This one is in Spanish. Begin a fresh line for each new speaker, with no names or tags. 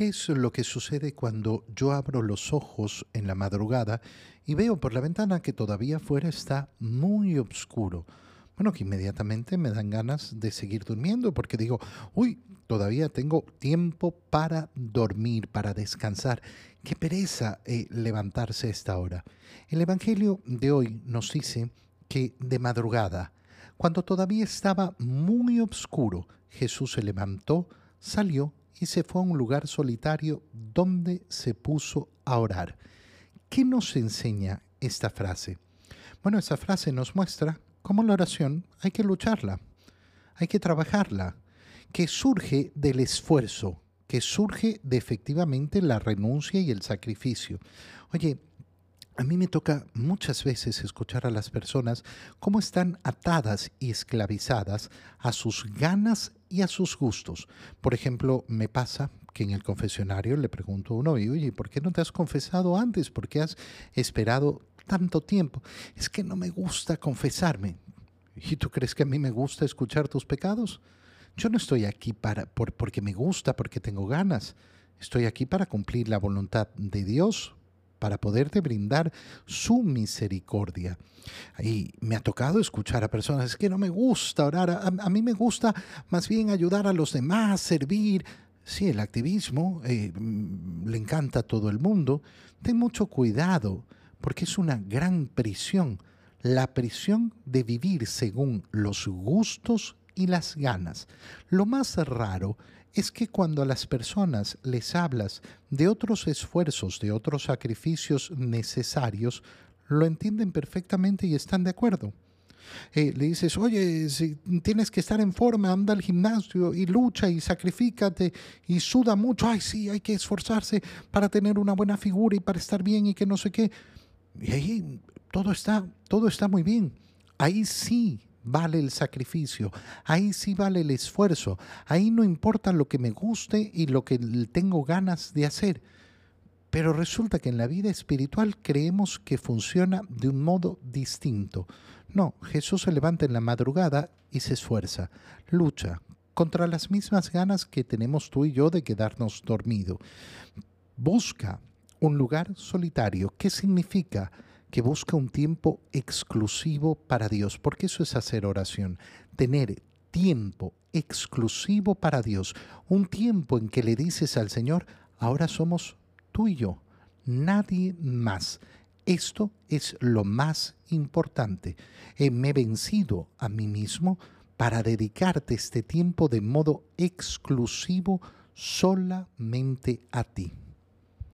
¿Qué es lo que sucede cuando yo abro los ojos en la madrugada y veo por la ventana que todavía afuera está muy oscuro? Bueno, que inmediatamente me dan ganas de seguir durmiendo porque digo, uy, todavía tengo tiempo para dormir, para descansar. Qué pereza eh, levantarse a esta hora. El Evangelio de hoy nos dice que de madrugada, cuando todavía estaba muy oscuro, Jesús se levantó, salió y se fue a un lugar solitario donde se puso a orar. ¿Qué nos enseña esta frase? Bueno, esa frase nos muestra cómo la oración hay que lucharla, hay que trabajarla, que surge del esfuerzo, que surge de efectivamente la renuncia y el sacrificio. Oye, a mí me toca muchas veces escuchar a las personas cómo están atadas y esclavizadas a sus ganas y a sus gustos. Por ejemplo, me pasa que en el confesionario le pregunto a uno, oye, ¿por qué no te has confesado antes? ¿Por qué has esperado tanto tiempo? Es que no me gusta confesarme. ¿Y tú crees que a mí me gusta escuchar tus pecados? Yo no estoy aquí para, por, porque me gusta, porque tengo ganas. Estoy aquí para cumplir la voluntad de Dios, para poderte brindar su misericordia. Y me ha tocado escuchar a personas, es que no me gusta orar, a, mí me gusta más bien ayudar a los demás, servir. Sí, el activismo eh, mm, le encanta a todo el mundo. Ten mucho cuidado, porque es una gran prisión, la prisión de vivir según los gustos y las ganas. Lo más raro es que cuando a las personas les hablas de otros esfuerzos, de otros sacrificios necesarios, lo entienden perfectamente y están de acuerdo. Eh, le dices, oye, tienes que estar en forma, anda al gimnasio y lucha y sacrifícate y suda mucho, ay sí, hay que esforzarse para tener una buena figura y para estar bien y que no sé qué. Y ahí todo está, todo está muy bien. Ahí sí vale el sacrificio, ahí sí vale el esfuerzo, ahí no importa lo que me guste y lo que tengo ganas de hacer. Pero resulta que en la vida espiritual creemos que funciona de un modo distinto. No, Jesús se levanta en la madrugada y se esfuerza, lucha contra las mismas ganas que tenemos tú y yo de quedarnos dormido. Busca un lugar solitario. ¿Qué significa? Que busca un tiempo exclusivo para Dios, porque eso es hacer oración, tener tiempo exclusivo para Dios, un tiempo en que le dices al Señor, ahora somos tú y yo, nadie más. Esto es lo más importante. Eh, me he vencido a mí mismo para dedicarte este tiempo de modo exclusivo solamente a ti.